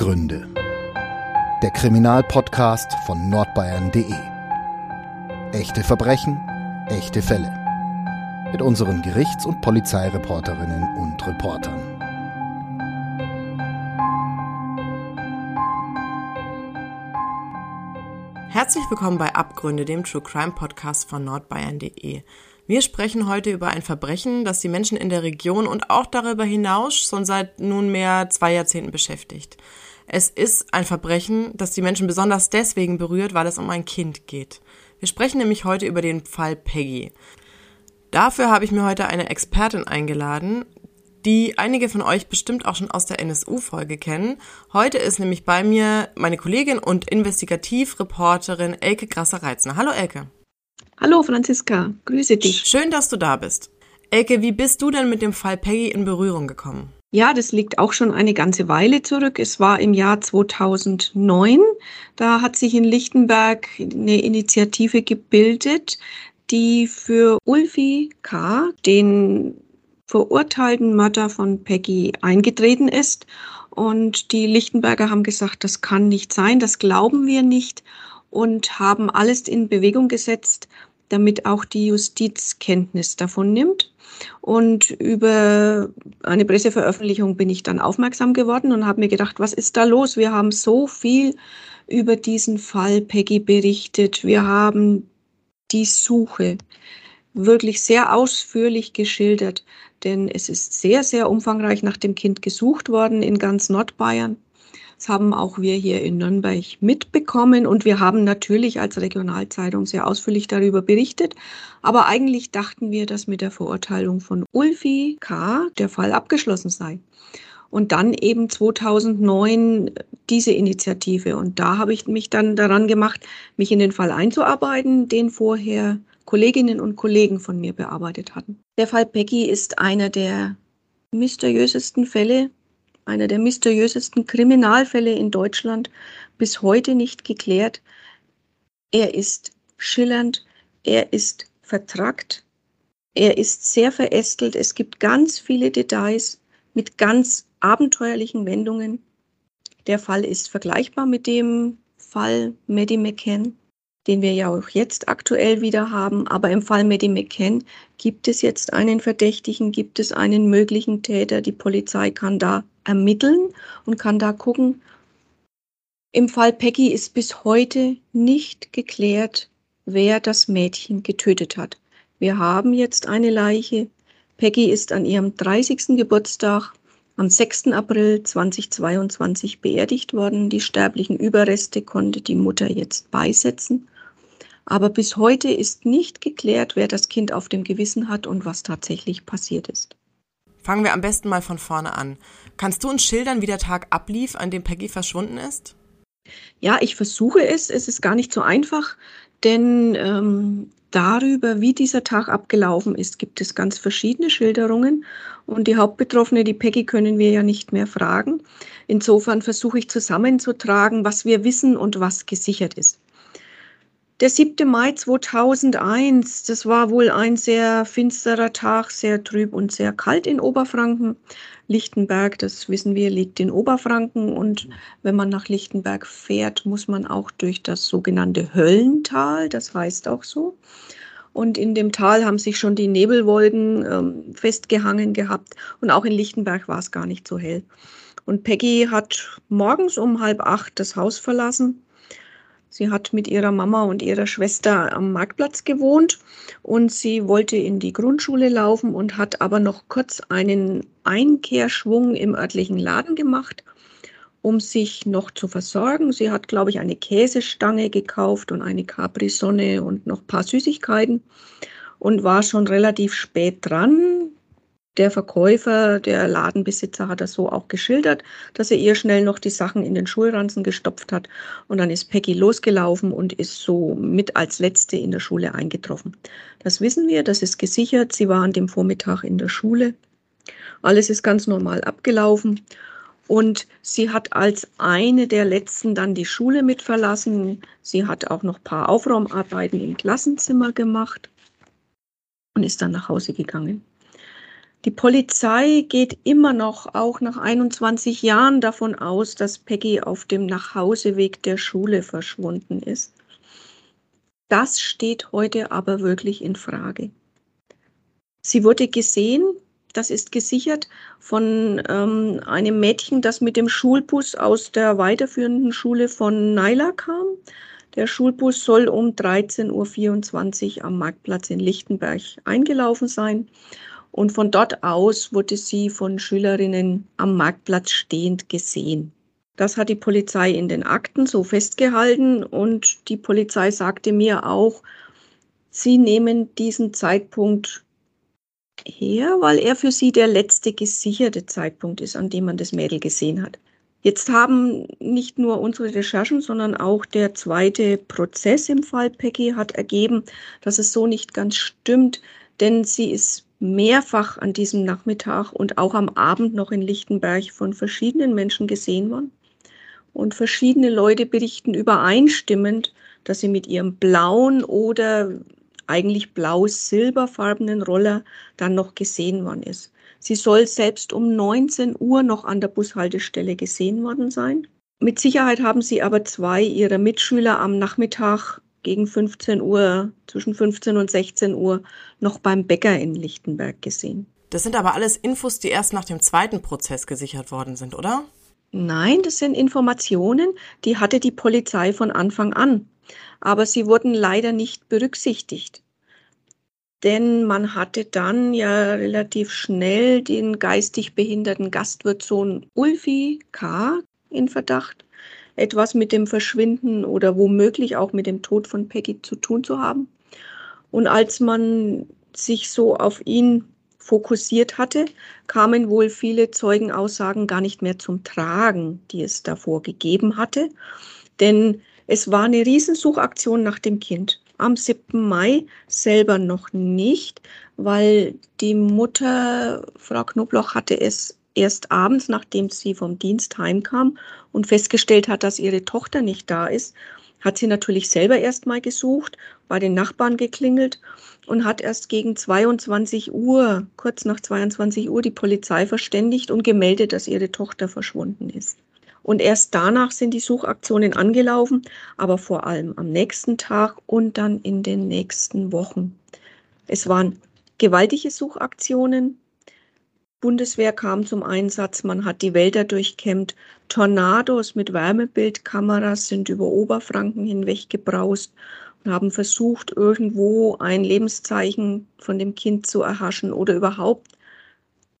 Abgründe. Der Kriminalpodcast von nordbayern.de. Echte Verbrechen, echte Fälle. Mit unseren Gerichts- und Polizeireporterinnen und Reportern. Herzlich willkommen bei Abgründe, dem True Crime Podcast von nordbayern.de. Wir sprechen heute über ein Verbrechen, das die Menschen in der Region und auch darüber hinaus schon seit nunmehr zwei Jahrzehnten beschäftigt. Es ist ein Verbrechen, das die Menschen besonders deswegen berührt, weil es um ein Kind geht. Wir sprechen nämlich heute über den Fall Peggy. Dafür habe ich mir heute eine Expertin eingeladen, die einige von euch bestimmt auch schon aus der NSU-Folge kennen. Heute ist nämlich bei mir meine Kollegin und Investigativreporterin Elke Grasser-Reitzner. Hallo Elke. Hallo Franziska, grüße dich. Schön, dass du da bist. Elke, wie bist du denn mit dem Fall Peggy in Berührung gekommen? Ja, das liegt auch schon eine ganze Weile zurück. Es war im Jahr 2009. Da hat sich in Lichtenberg eine Initiative gebildet, die für Ulfi K., den verurteilten Mörder von Peggy, eingetreten ist. Und die Lichtenberger haben gesagt, das kann nicht sein, das glauben wir nicht und haben alles in Bewegung gesetzt, damit auch die Justiz Kenntnis davon nimmt. Und über eine Presseveröffentlichung bin ich dann aufmerksam geworden und habe mir gedacht, was ist da los? Wir haben so viel über diesen Fall Peggy berichtet. Wir haben die Suche wirklich sehr ausführlich geschildert, denn es ist sehr, sehr umfangreich nach dem Kind gesucht worden in ganz Nordbayern. Das haben auch wir hier in Nürnberg mitbekommen und wir haben natürlich als Regionalzeitung sehr ausführlich darüber berichtet. Aber eigentlich dachten wir, dass mit der Verurteilung von Ulfi K. der Fall abgeschlossen sei. Und dann eben 2009 diese Initiative. Und da habe ich mich dann daran gemacht, mich in den Fall einzuarbeiten, den vorher Kolleginnen und Kollegen von mir bearbeitet hatten. Der Fall Peggy ist einer der mysteriösesten Fälle einer der mysteriösesten Kriminalfälle in Deutschland, bis heute nicht geklärt. Er ist schillernd, er ist vertrackt, er ist sehr verästelt. Es gibt ganz viele Details mit ganz abenteuerlichen Wendungen. Der Fall ist vergleichbar mit dem Fall Maddie McCann den wir ja auch jetzt aktuell wieder haben. Aber im Fall Maddie McCann gibt es jetzt einen Verdächtigen, gibt es einen möglichen Täter. Die Polizei kann da ermitteln und kann da gucken. Im Fall Peggy ist bis heute nicht geklärt, wer das Mädchen getötet hat. Wir haben jetzt eine Leiche. Peggy ist an ihrem 30. Geburtstag am 6. April 2022 beerdigt worden. Die sterblichen Überreste konnte die Mutter jetzt beisetzen. Aber bis heute ist nicht geklärt, wer das Kind auf dem Gewissen hat und was tatsächlich passiert ist. Fangen wir am besten mal von vorne an. Kannst du uns schildern, wie der Tag ablief, an dem Peggy verschwunden ist? Ja, ich versuche es. Es ist gar nicht so einfach, denn ähm, darüber, wie dieser Tag abgelaufen ist, gibt es ganz verschiedene Schilderungen. Und die Hauptbetroffene, die Peggy, können wir ja nicht mehr fragen. Insofern versuche ich zusammenzutragen, was wir wissen und was gesichert ist. Der 7. Mai 2001, das war wohl ein sehr finsterer Tag, sehr trüb und sehr kalt in Oberfranken. Lichtenberg, das wissen wir, liegt in Oberfranken und wenn man nach Lichtenberg fährt, muss man auch durch das sogenannte Höllental, das heißt auch so. Und in dem Tal haben sich schon die Nebelwolken ähm, festgehangen gehabt und auch in Lichtenberg war es gar nicht so hell. Und Peggy hat morgens um halb acht das Haus verlassen Sie hat mit ihrer Mama und ihrer Schwester am Marktplatz gewohnt und sie wollte in die Grundschule laufen und hat aber noch kurz einen Einkehrschwung im örtlichen Laden gemacht, um sich noch zu versorgen. Sie hat, glaube ich, eine Käsestange gekauft und eine Capri-Sonne und noch ein paar Süßigkeiten und war schon relativ spät dran der Verkäufer, der Ladenbesitzer hat das so auch geschildert, dass er ihr schnell noch die Sachen in den Schulranzen gestopft hat. Und dann ist Peggy losgelaufen und ist so mit als Letzte in der Schule eingetroffen. Das wissen wir, das ist gesichert. Sie war an dem Vormittag in der Schule. Alles ist ganz normal abgelaufen. Und sie hat als eine der letzten dann die Schule mit verlassen. Sie hat auch noch ein paar Aufraumarbeiten im Klassenzimmer gemacht und ist dann nach Hause gegangen. Die Polizei geht immer noch, auch nach 21 Jahren, davon aus, dass Peggy auf dem Nachhauseweg der Schule verschwunden ist. Das steht heute aber wirklich in Frage. Sie wurde gesehen, das ist gesichert von ähm, einem Mädchen, das mit dem Schulbus aus der weiterführenden Schule von Naila kam. Der Schulbus soll um 13.24 Uhr am Marktplatz in Lichtenberg eingelaufen sein. Und von dort aus wurde sie von Schülerinnen am Marktplatz stehend gesehen. Das hat die Polizei in den Akten so festgehalten und die Polizei sagte mir auch, sie nehmen diesen Zeitpunkt her, weil er für sie der letzte gesicherte Zeitpunkt ist, an dem man das Mädel gesehen hat. Jetzt haben nicht nur unsere Recherchen, sondern auch der zweite Prozess im Fall Peggy hat ergeben, dass es so nicht ganz stimmt, denn sie ist mehrfach an diesem Nachmittag und auch am Abend noch in Lichtenberg von verschiedenen Menschen gesehen worden. Und verschiedene Leute berichten übereinstimmend, dass sie mit ihrem blauen oder eigentlich blau-silberfarbenen Roller dann noch gesehen worden ist. Sie soll selbst um 19 Uhr noch an der Bushaltestelle gesehen worden sein. Mit Sicherheit haben sie aber zwei ihrer Mitschüler am Nachmittag gegen 15 Uhr, zwischen 15 und 16 Uhr, noch beim Bäcker in Lichtenberg gesehen. Das sind aber alles Infos, die erst nach dem zweiten Prozess gesichert worden sind, oder? Nein, das sind Informationen, die hatte die Polizei von Anfang an. Aber sie wurden leider nicht berücksichtigt. Denn man hatte dann ja relativ schnell den geistig behinderten Gastwirtssohn Ulfi K. in Verdacht etwas mit dem Verschwinden oder womöglich auch mit dem Tod von Peggy zu tun zu haben. Und als man sich so auf ihn fokussiert hatte, kamen wohl viele Zeugenaussagen gar nicht mehr zum Tragen, die es davor gegeben hatte. Denn es war eine Riesensuchaktion nach dem Kind. Am 7. Mai selber noch nicht, weil die Mutter, Frau Knobloch, hatte es erst abends, nachdem sie vom Dienst heimkam und festgestellt hat, dass ihre Tochter nicht da ist, hat sie natürlich selber erst mal gesucht, bei den Nachbarn geklingelt und hat erst gegen 22 Uhr, kurz nach 22 Uhr, die Polizei verständigt und gemeldet, dass ihre Tochter verschwunden ist. Und erst danach sind die Suchaktionen angelaufen, aber vor allem am nächsten Tag und dann in den nächsten Wochen. Es waren gewaltige Suchaktionen, Bundeswehr kam zum Einsatz, man hat die Wälder durchkämmt, Tornados mit Wärmebildkameras sind über Oberfranken hinweg gebraust und haben versucht, irgendwo ein Lebenszeichen von dem Kind zu erhaschen oder überhaupt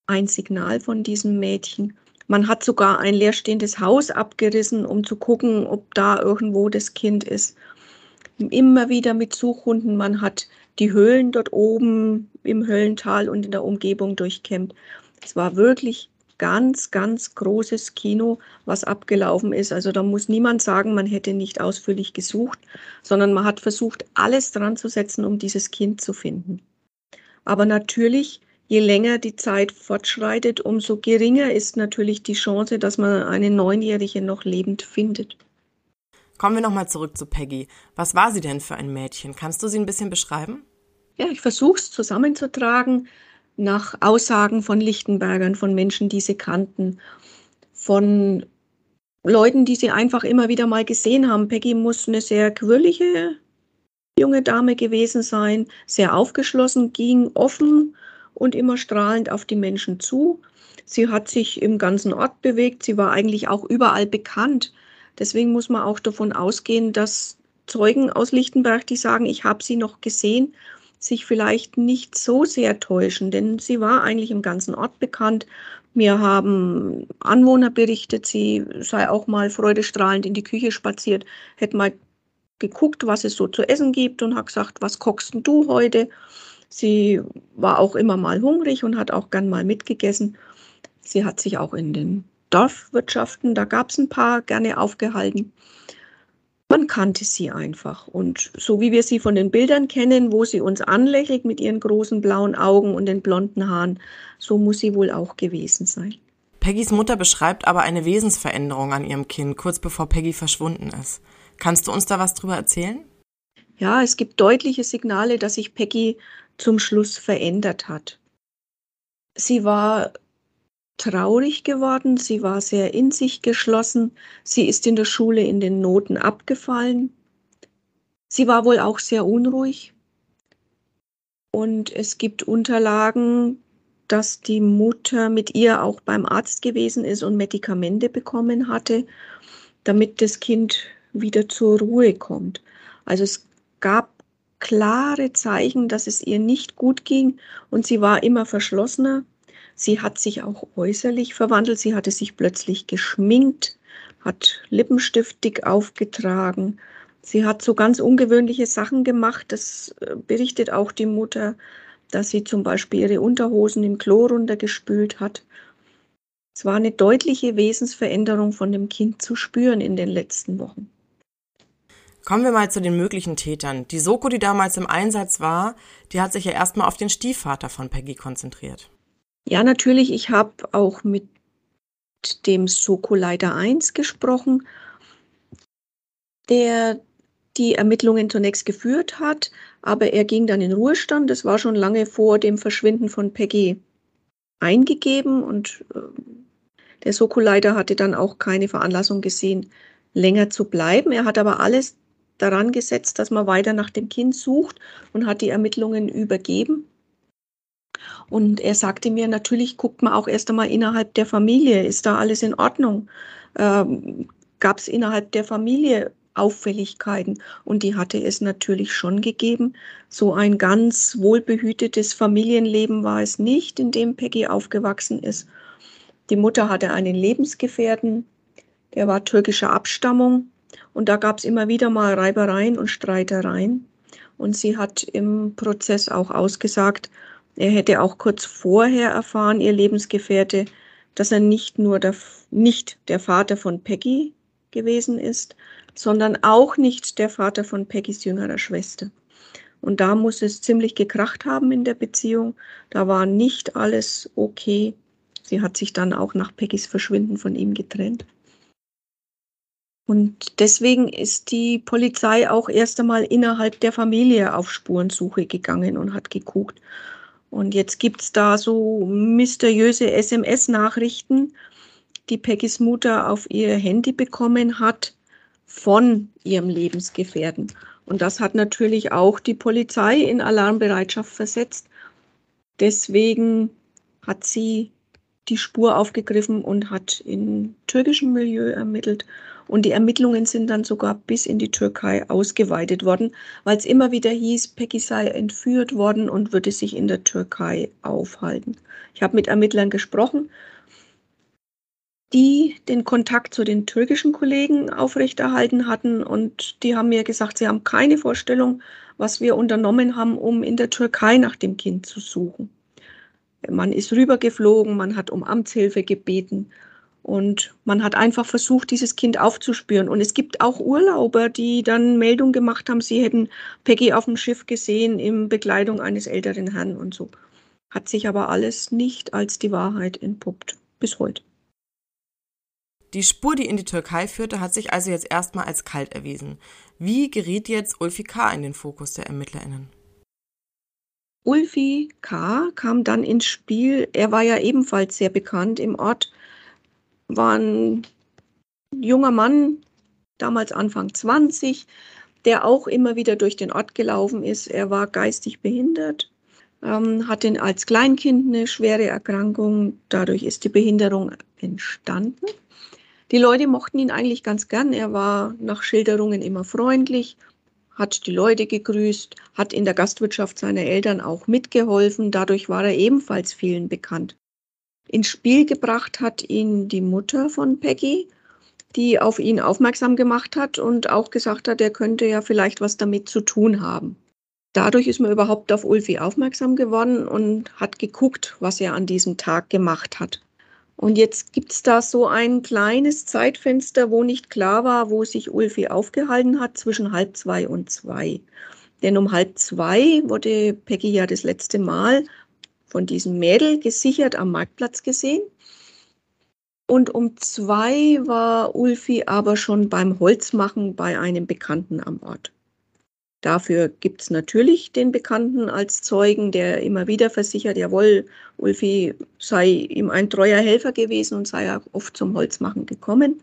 ein Signal von diesem Mädchen. Man hat sogar ein leerstehendes Haus abgerissen, um zu gucken, ob da irgendwo das Kind ist. Immer wieder mit Suchhunden. Man hat die Höhlen dort oben im Höllental und in der Umgebung durchkämmt. Es war wirklich ganz, ganz großes Kino, was abgelaufen ist. Also da muss niemand sagen, man hätte nicht ausführlich gesucht, sondern man hat versucht, alles dran zu setzen, um dieses Kind zu finden. Aber natürlich, je länger die Zeit fortschreitet, umso geringer ist natürlich die Chance, dass man eine Neunjährige noch lebend findet. Kommen wir nochmal zurück zu Peggy. Was war sie denn für ein Mädchen? Kannst du sie ein bisschen beschreiben? Ja, ich versuche es zusammenzutragen nach Aussagen von Lichtenbergern, von Menschen, die sie kannten, von Leuten, die sie einfach immer wieder mal gesehen haben. Peggy muss eine sehr quirlige junge Dame gewesen sein, sehr aufgeschlossen, ging offen und immer strahlend auf die Menschen zu. Sie hat sich im ganzen Ort bewegt, sie war eigentlich auch überall bekannt. Deswegen muss man auch davon ausgehen, dass Zeugen aus Lichtenberg, die sagen, ich habe sie noch gesehen, sich vielleicht nicht so sehr täuschen, denn sie war eigentlich im ganzen Ort bekannt. Mir haben Anwohner berichtet, sie sei auch mal freudestrahlend in die Küche spaziert, hätte mal geguckt, was es so zu essen gibt und hat gesagt, was kochst du heute? Sie war auch immer mal hungrig und hat auch gern mal mitgegessen. Sie hat sich auch in den Dorfwirtschaften, da gab es ein paar, gerne aufgehalten. Man kannte sie einfach. Und so wie wir sie von den Bildern kennen, wo sie uns anlächelt mit ihren großen blauen Augen und den blonden Haaren, so muss sie wohl auch gewesen sein. Peggys Mutter beschreibt aber eine Wesensveränderung an ihrem Kind, kurz bevor Peggy verschwunden ist. Kannst du uns da was drüber erzählen? Ja, es gibt deutliche Signale, dass sich Peggy zum Schluss verändert hat. Sie war traurig geworden, sie war sehr in sich geschlossen, sie ist in der Schule in den Noten abgefallen. Sie war wohl auch sehr unruhig. Und es gibt Unterlagen, dass die Mutter mit ihr auch beim Arzt gewesen ist und Medikamente bekommen hatte, damit das Kind wieder zur Ruhe kommt. Also es gab klare Zeichen, dass es ihr nicht gut ging und sie war immer verschlossener. Sie hat sich auch äußerlich verwandelt. Sie hatte sich plötzlich geschminkt, hat Lippenstift dick aufgetragen. Sie hat so ganz ungewöhnliche Sachen gemacht. Das äh, berichtet auch die Mutter, dass sie zum Beispiel ihre Unterhosen im Klo runtergespült hat. Es war eine deutliche Wesensveränderung von dem Kind zu spüren in den letzten Wochen. Kommen wir mal zu den möglichen Tätern. Die Soko, die damals im Einsatz war, die hat sich ja erstmal auf den Stiefvater von Peggy konzentriert. Ja, natürlich. Ich habe auch mit dem Soko-Leiter 1 gesprochen, der die Ermittlungen zunächst geführt hat, aber er ging dann in Ruhestand. Das war schon lange vor dem Verschwinden von Peggy eingegeben und äh, der Soko-Leiter hatte dann auch keine Veranlassung gesehen, länger zu bleiben. Er hat aber alles daran gesetzt, dass man weiter nach dem Kind sucht und hat die Ermittlungen übergeben. Und er sagte mir, natürlich guckt man auch erst einmal innerhalb der Familie, ist da alles in Ordnung? Ähm, Gab es innerhalb der Familie Auffälligkeiten? Und die hatte es natürlich schon gegeben. So ein ganz wohlbehütetes Familienleben war es nicht, in dem Peggy aufgewachsen ist. Die Mutter hatte einen Lebensgefährten, der war türkischer Abstammung und da gab es immer wieder mal Reibereien und Streitereien. Und sie hat im Prozess auch ausgesagt, er hätte auch kurz vorher erfahren, ihr Lebensgefährte, dass er nicht nur der, nicht der Vater von Peggy gewesen ist, sondern auch nicht der Vater von Peggys jüngerer Schwester. Und da muss es ziemlich gekracht haben in der Beziehung. Da war nicht alles okay. Sie hat sich dann auch nach Peggys Verschwinden von ihm getrennt. Und deswegen ist die Polizei auch erst einmal innerhalb der Familie auf Spurensuche gegangen und hat geguckt. Und jetzt gibt es da so mysteriöse SMS-Nachrichten, die Peggys Mutter auf ihr Handy bekommen hat von ihrem Lebensgefährten. Und das hat natürlich auch die Polizei in Alarmbereitschaft versetzt. Deswegen hat sie die Spur aufgegriffen und hat in türkischem Milieu ermittelt und die Ermittlungen sind dann sogar bis in die Türkei ausgeweitet worden, weil es immer wieder hieß, Peggy sei entführt worden und würde sich in der Türkei aufhalten. Ich habe mit Ermittlern gesprochen, die den Kontakt zu den türkischen Kollegen aufrechterhalten hatten und die haben mir gesagt, sie haben keine Vorstellung, was wir unternommen haben, um in der Türkei nach dem Kind zu suchen. Man ist rübergeflogen, man hat um Amtshilfe gebeten und man hat einfach versucht, dieses Kind aufzuspüren. Und es gibt auch Urlauber, die dann Meldung gemacht haben, sie hätten Peggy auf dem Schiff gesehen in Begleitung eines älteren Herrn und so. Hat sich aber alles nicht als die Wahrheit entpuppt. Bis heute. Die Spur, die in die Türkei führte, hat sich also jetzt erstmal als kalt erwiesen. Wie geriet jetzt Ulfi K. in den Fokus der ErmittlerInnen? Ulfi K. kam dann ins Spiel. Er war ja ebenfalls sehr bekannt im Ort war ein junger Mann, damals Anfang 20, der auch immer wieder durch den Ort gelaufen ist. Er war geistig behindert, ähm, hatte als Kleinkind eine schwere Erkrankung. Dadurch ist die Behinderung entstanden. Die Leute mochten ihn eigentlich ganz gern. Er war nach Schilderungen immer freundlich, hat die Leute gegrüßt, hat in der Gastwirtschaft seiner Eltern auch mitgeholfen. Dadurch war er ebenfalls vielen bekannt. Ins Spiel gebracht hat ihn die Mutter von Peggy, die auf ihn aufmerksam gemacht hat und auch gesagt hat, er könnte ja vielleicht was damit zu tun haben. Dadurch ist man überhaupt auf Ulfi aufmerksam geworden und hat geguckt, was er an diesem Tag gemacht hat. Und jetzt gibt es da so ein kleines Zeitfenster, wo nicht klar war, wo sich Ulfi aufgehalten hat, zwischen halb zwei und zwei. Denn um halb zwei wurde Peggy ja das letzte Mal von diesem Mädel gesichert am Marktplatz gesehen. Und um zwei war Ulfi aber schon beim Holzmachen bei einem Bekannten am Ort. Dafür gibt es natürlich den Bekannten als Zeugen, der immer wieder versichert, jawohl, Ulfi sei ihm ein treuer Helfer gewesen und sei auch oft zum Holzmachen gekommen.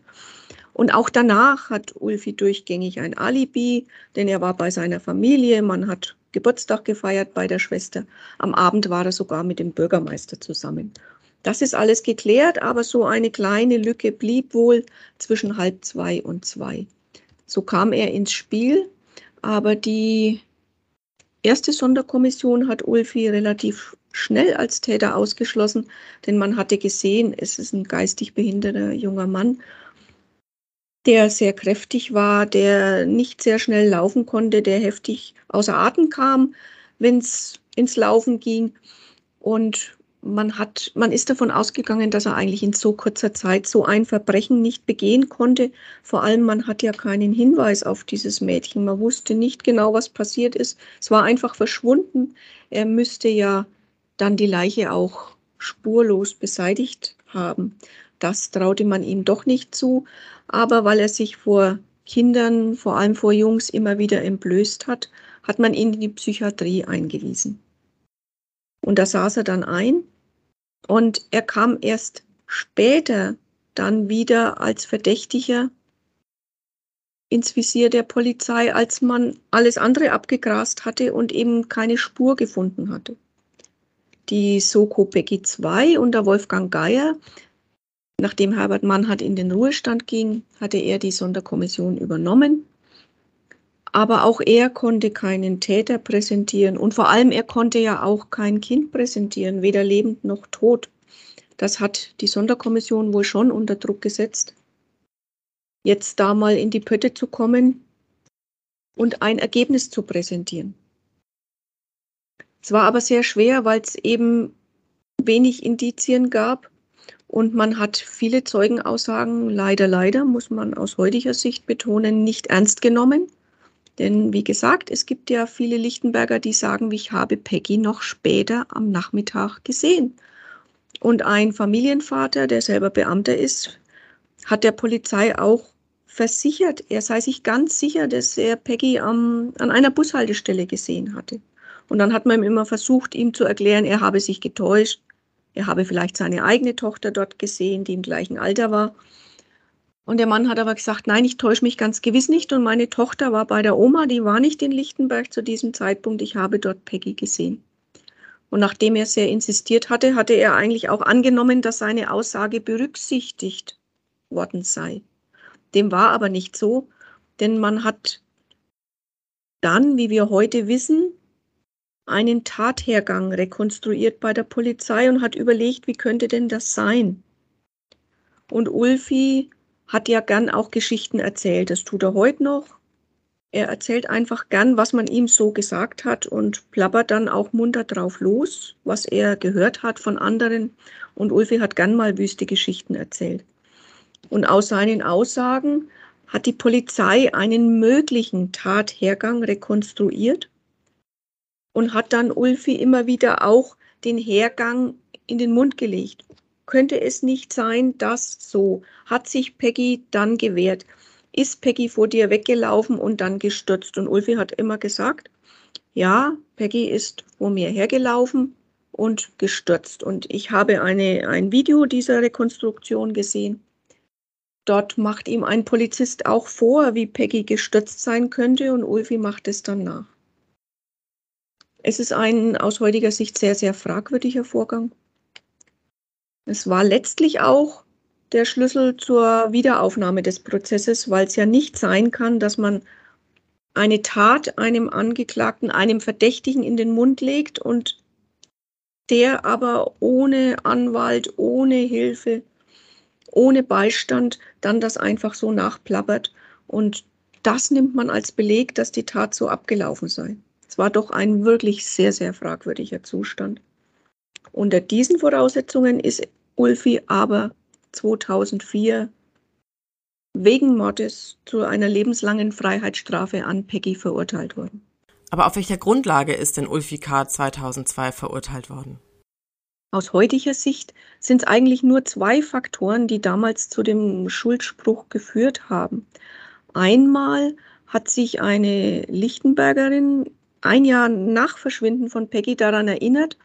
Und auch danach hat Ulfi durchgängig ein Alibi, denn er war bei seiner Familie, man hat Geburtstag gefeiert bei der Schwester. Am Abend war er sogar mit dem Bürgermeister zusammen. Das ist alles geklärt, aber so eine kleine Lücke blieb wohl zwischen halb zwei und zwei. So kam er ins Spiel aber die erste Sonderkommission hat Ulfi relativ schnell als Täter ausgeschlossen, denn man hatte gesehen, es ist ein geistig behinderter junger Mann, der sehr kräftig war, der nicht sehr schnell laufen konnte, der heftig außer Atem kam, wenn es ins Laufen ging. Und man hat, man ist davon ausgegangen, dass er eigentlich in so kurzer Zeit so ein Verbrechen nicht begehen konnte. Vor allem, man hat ja keinen Hinweis auf dieses Mädchen. Man wusste nicht genau, was passiert ist. Es war einfach verschwunden. Er müsste ja dann die Leiche auch spurlos beseitigt haben. Das traute man ihm doch nicht zu. Aber weil er sich vor Kindern, vor allem vor Jungs, immer wieder entblößt hat, hat man ihn in die Psychiatrie eingewiesen. Und da saß er dann ein und er kam erst später dann wieder als Verdächtiger ins Visier der Polizei, als man alles andere abgegrast hatte und eben keine Spur gefunden hatte. Die Soko Becky II unter Wolfgang Geier, nachdem Herbert Mannhardt in den Ruhestand ging, hatte er die Sonderkommission übernommen aber auch er konnte keinen Täter präsentieren und vor allem er konnte ja auch kein Kind präsentieren, weder lebend noch tot. Das hat die Sonderkommission wohl schon unter Druck gesetzt, jetzt da mal in die Pötte zu kommen und ein Ergebnis zu präsentieren. Es war aber sehr schwer, weil es eben wenig Indizien gab und man hat viele Zeugenaussagen, leider, leider, muss man aus heutiger Sicht betonen, nicht ernst genommen. Denn wie gesagt, es gibt ja viele Lichtenberger, die sagen, ich habe Peggy noch später am Nachmittag gesehen. Und ein Familienvater, der selber Beamter ist, hat der Polizei auch versichert, er sei sich ganz sicher, dass er Peggy am, an einer Bushaltestelle gesehen hatte. Und dann hat man ihm immer versucht, ihm zu erklären, er habe sich getäuscht, er habe vielleicht seine eigene Tochter dort gesehen, die im gleichen Alter war. Und der Mann hat aber gesagt, nein, ich täusche mich ganz gewiss nicht. Und meine Tochter war bei der Oma, die war nicht in Lichtenberg zu diesem Zeitpunkt. Ich habe dort Peggy gesehen. Und nachdem er sehr insistiert hatte, hatte er eigentlich auch angenommen, dass seine Aussage berücksichtigt worden sei. Dem war aber nicht so, denn man hat dann, wie wir heute wissen, einen Tathergang rekonstruiert bei der Polizei und hat überlegt, wie könnte denn das sein? Und Ulfi hat ja gern auch Geschichten erzählt. Das tut er heute noch. Er erzählt einfach gern, was man ihm so gesagt hat und plappert dann auch munter drauf los, was er gehört hat von anderen. Und Ulfi hat gern mal wüste Geschichten erzählt. Und aus seinen Aussagen hat die Polizei einen möglichen Tathergang rekonstruiert und hat dann Ulfi immer wieder auch den Hergang in den Mund gelegt könnte es nicht sein, dass so? Hat sich Peggy dann gewehrt? Ist Peggy vor dir weggelaufen und dann gestürzt? Und Ulfi hat immer gesagt, ja, Peggy ist vor mir hergelaufen und gestürzt. Und ich habe eine, ein Video dieser Rekonstruktion gesehen. Dort macht ihm ein Polizist auch vor, wie Peggy gestürzt sein könnte und Ulfi macht es dann nach. Es ist ein aus heutiger Sicht sehr, sehr fragwürdiger Vorgang. Es war letztlich auch der Schlüssel zur Wiederaufnahme des Prozesses, weil es ja nicht sein kann, dass man eine Tat einem Angeklagten, einem Verdächtigen in den Mund legt und der aber ohne Anwalt, ohne Hilfe, ohne Beistand dann das einfach so nachplappert. Und das nimmt man als Beleg, dass die Tat so abgelaufen sei. Es war doch ein wirklich sehr, sehr fragwürdiger Zustand. Unter diesen Voraussetzungen ist Ulfi aber 2004 wegen Mordes zu einer lebenslangen Freiheitsstrafe an Peggy verurteilt worden. Aber auf welcher Grundlage ist denn Ulfi K. 2002 verurteilt worden? Aus heutiger Sicht sind es eigentlich nur zwei Faktoren, die damals zu dem Schuldspruch geführt haben. Einmal hat sich eine Lichtenbergerin ein Jahr nach Verschwinden von Peggy daran erinnert,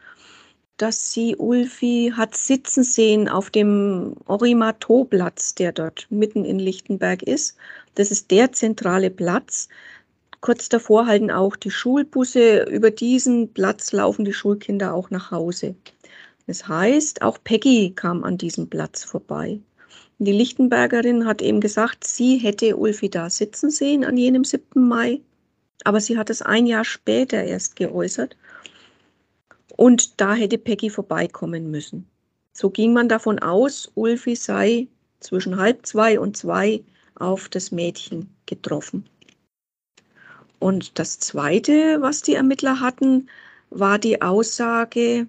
dass sie Ulfi hat sitzen sehen auf dem Orimato-Platz, der dort mitten in Lichtenberg ist. Das ist der zentrale Platz. Kurz davor halten auch die Schulbusse. Über diesen Platz laufen die Schulkinder auch nach Hause. Das heißt, auch Peggy kam an diesem Platz vorbei. Die Lichtenbergerin hat eben gesagt, sie hätte Ulfi da sitzen sehen an jenem 7. Mai, aber sie hat es ein Jahr später erst geäußert. Und da hätte Peggy vorbeikommen müssen. So ging man davon aus, Ulfi sei zwischen halb zwei und zwei auf das Mädchen getroffen. Und das Zweite, was die Ermittler hatten, war die Aussage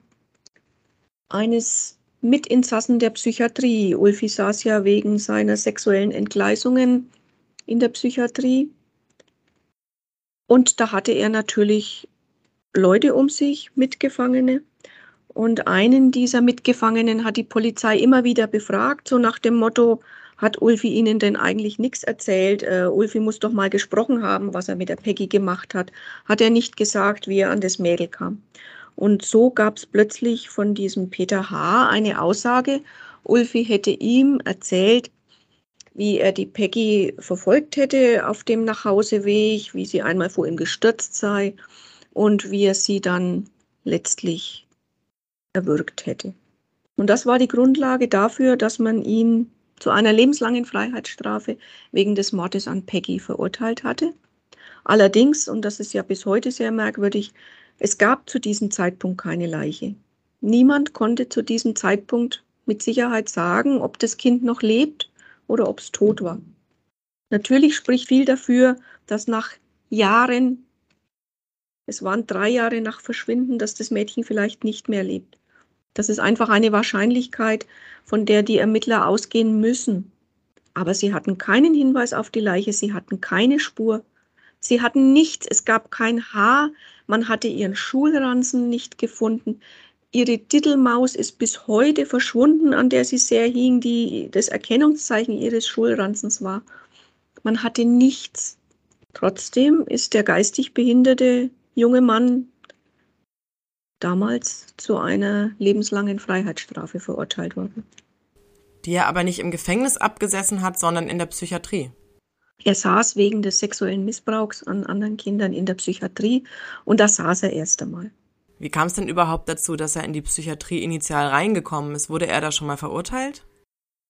eines Mitinsassen der Psychiatrie. Ulfi saß ja wegen seiner sexuellen Entgleisungen in der Psychiatrie. Und da hatte er natürlich Leute um sich, Mitgefangene. Und einen dieser Mitgefangenen hat die Polizei immer wieder befragt, so nach dem Motto, hat Ulfi Ihnen denn eigentlich nichts erzählt? Uh, Ulfi muss doch mal gesprochen haben, was er mit der Peggy gemacht hat. Hat er nicht gesagt, wie er an das Mädel kam? Und so gab es plötzlich von diesem Peter H. eine Aussage, Ulfi hätte ihm erzählt, wie er die Peggy verfolgt hätte auf dem Nachhauseweg, wie sie einmal vor ihm gestürzt sei und wie er sie dann letztlich erwürgt hätte. Und das war die Grundlage dafür, dass man ihn zu einer lebenslangen Freiheitsstrafe wegen des Mordes an Peggy verurteilt hatte. Allerdings, und das ist ja bis heute sehr merkwürdig, es gab zu diesem Zeitpunkt keine Leiche. Niemand konnte zu diesem Zeitpunkt mit Sicherheit sagen, ob das Kind noch lebt oder ob es tot war. Natürlich spricht viel dafür, dass nach Jahren es waren drei Jahre nach Verschwinden, dass das Mädchen vielleicht nicht mehr lebt. Das ist einfach eine Wahrscheinlichkeit, von der die Ermittler ausgehen müssen. Aber sie hatten keinen Hinweis auf die Leiche, sie hatten keine Spur, sie hatten nichts, es gab kein Haar, man hatte ihren Schulranzen nicht gefunden. Ihre Titelmaus ist bis heute verschwunden, an der sie sehr hing, die das Erkennungszeichen ihres Schulranzens war. Man hatte nichts. Trotzdem ist der geistig Behinderte junge Mann damals zu einer lebenslangen Freiheitsstrafe verurteilt worden. Die er aber nicht im Gefängnis abgesessen hat, sondern in der Psychiatrie. Er saß wegen des sexuellen Missbrauchs an anderen Kindern in der Psychiatrie und da saß er erst einmal. Wie kam es denn überhaupt dazu, dass er in die Psychiatrie initial reingekommen ist? Wurde er da schon mal verurteilt?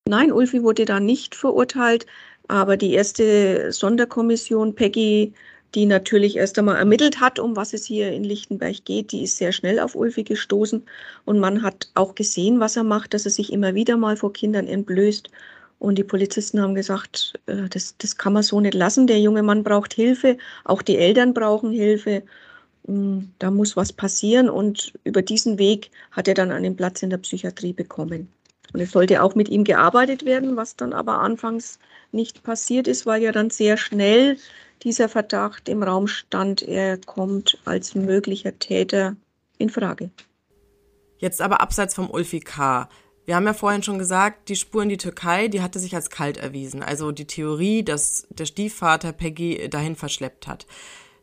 Nein, Ulfi wurde da nicht verurteilt, aber die erste Sonderkommission Peggy die natürlich erst einmal ermittelt hat, um was es hier in Lichtenberg geht. Die ist sehr schnell auf Ulfi gestoßen und man hat auch gesehen, was er macht, dass er sich immer wieder mal vor Kindern entblößt. Und die Polizisten haben gesagt, äh, das, das kann man so nicht lassen. Der junge Mann braucht Hilfe, auch die Eltern brauchen Hilfe. Mm, da muss was passieren und über diesen Weg hat er dann einen Platz in der Psychiatrie bekommen. Und es sollte auch mit ihm gearbeitet werden, was dann aber anfangs nicht passiert ist, weil ja dann sehr schnell dieser Verdacht im Raum stand, er kommt als möglicher Täter in Frage. Jetzt aber abseits vom Ulfi K. Wir haben ja vorhin schon gesagt, die Spur in die Türkei, die hatte sich als kalt erwiesen. Also die Theorie, dass der Stiefvater Peggy dahin verschleppt hat.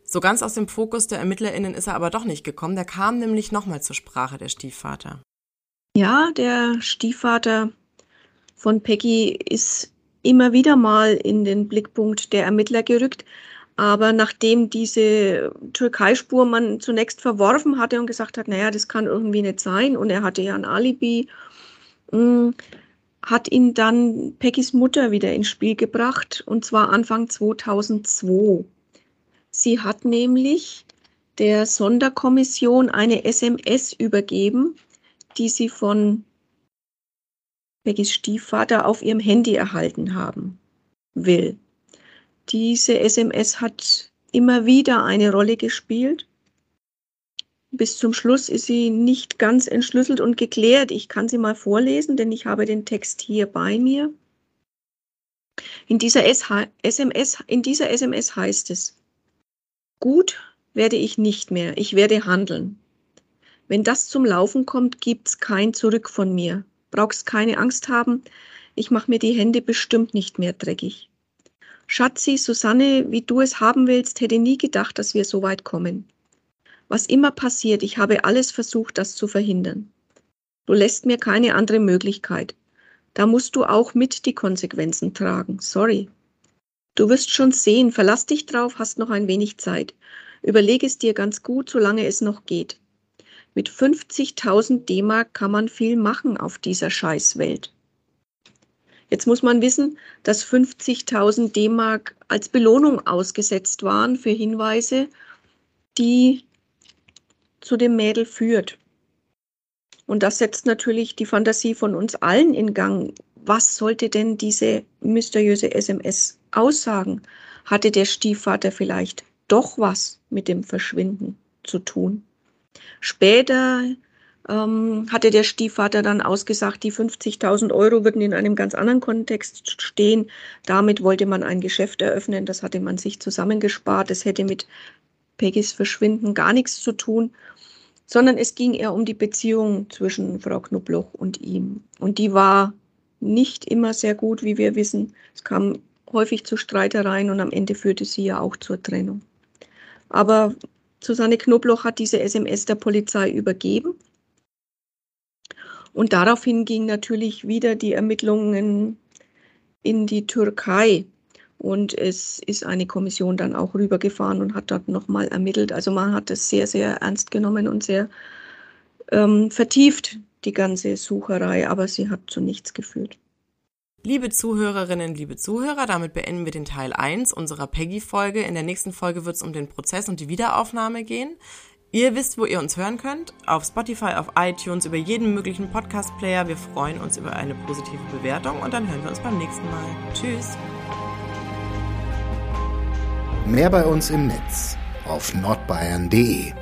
So ganz aus dem Fokus der ErmittlerInnen ist er aber doch nicht gekommen. Der kam nämlich nochmal zur Sprache, der Stiefvater. Ja, der Stiefvater von Peggy ist immer wieder mal in den Blickpunkt der Ermittler gerückt. Aber nachdem diese Türkei-Spur man zunächst verworfen hatte und gesagt hat, naja, das kann irgendwie nicht sein und er hatte ja ein Alibi, mm, hat ihn dann Peggys Mutter wieder ins Spiel gebracht und zwar Anfang 2002. Sie hat nämlich der Sonderkommission eine SMS übergeben, die sie von Beggys Stiefvater auf ihrem Handy erhalten haben will. Diese SMS hat immer wieder eine Rolle gespielt. Bis zum Schluss ist sie nicht ganz entschlüsselt und geklärt. Ich kann sie mal vorlesen, denn ich habe den Text hier bei mir. In dieser, SMS, in dieser SMS heißt es, gut werde ich nicht mehr, ich werde handeln. Wenn das zum Laufen kommt, gibt's kein Zurück von mir brauchst keine Angst haben, ich mache mir die Hände bestimmt nicht mehr dreckig. Schatzi, Susanne, wie du es haben willst, hätte nie gedacht, dass wir so weit kommen. Was immer passiert, ich habe alles versucht, das zu verhindern. Du lässt mir keine andere Möglichkeit. Da musst du auch mit die Konsequenzen tragen. Sorry. Du wirst schon sehen, verlass dich drauf, hast noch ein wenig Zeit. Überleg es dir ganz gut, solange es noch geht. Mit 50.000 D-Mark kann man viel machen auf dieser Scheißwelt. Jetzt muss man wissen, dass 50.000 D-Mark als Belohnung ausgesetzt waren für Hinweise, die zu dem Mädel führt. Und das setzt natürlich die Fantasie von uns allen in Gang. Was sollte denn diese mysteriöse SMS aussagen? Hatte der Stiefvater vielleicht doch was mit dem Verschwinden zu tun? Später ähm, hatte der Stiefvater dann ausgesagt, die 50.000 Euro würden in einem ganz anderen Kontext stehen. Damit wollte man ein Geschäft eröffnen, das hatte man sich zusammengespart. Das hätte mit Peggys Verschwinden gar nichts zu tun, sondern es ging eher um die Beziehung zwischen Frau Knubloch und ihm. Und die war nicht immer sehr gut, wie wir wissen. Es kam häufig zu Streitereien und am Ende führte sie ja auch zur Trennung. Aber Susanne Knobloch hat diese SMS der Polizei übergeben. Und daraufhin gingen natürlich wieder die Ermittlungen in die Türkei. Und es ist eine Kommission dann auch rübergefahren und hat dort nochmal ermittelt. Also man hat es sehr, sehr ernst genommen und sehr ähm, vertieft, die ganze Sucherei, aber sie hat zu nichts geführt. Liebe Zuhörerinnen, liebe Zuhörer, damit beenden wir den Teil 1 unserer Peggy-Folge. In der nächsten Folge wird es um den Prozess und die Wiederaufnahme gehen. Ihr wisst, wo ihr uns hören könnt. Auf Spotify, auf iTunes, über jeden möglichen Podcast-Player. Wir freuen uns über eine positive Bewertung und dann hören wir uns beim nächsten Mal. Tschüss. Mehr bei uns im Netz auf nordbayern.de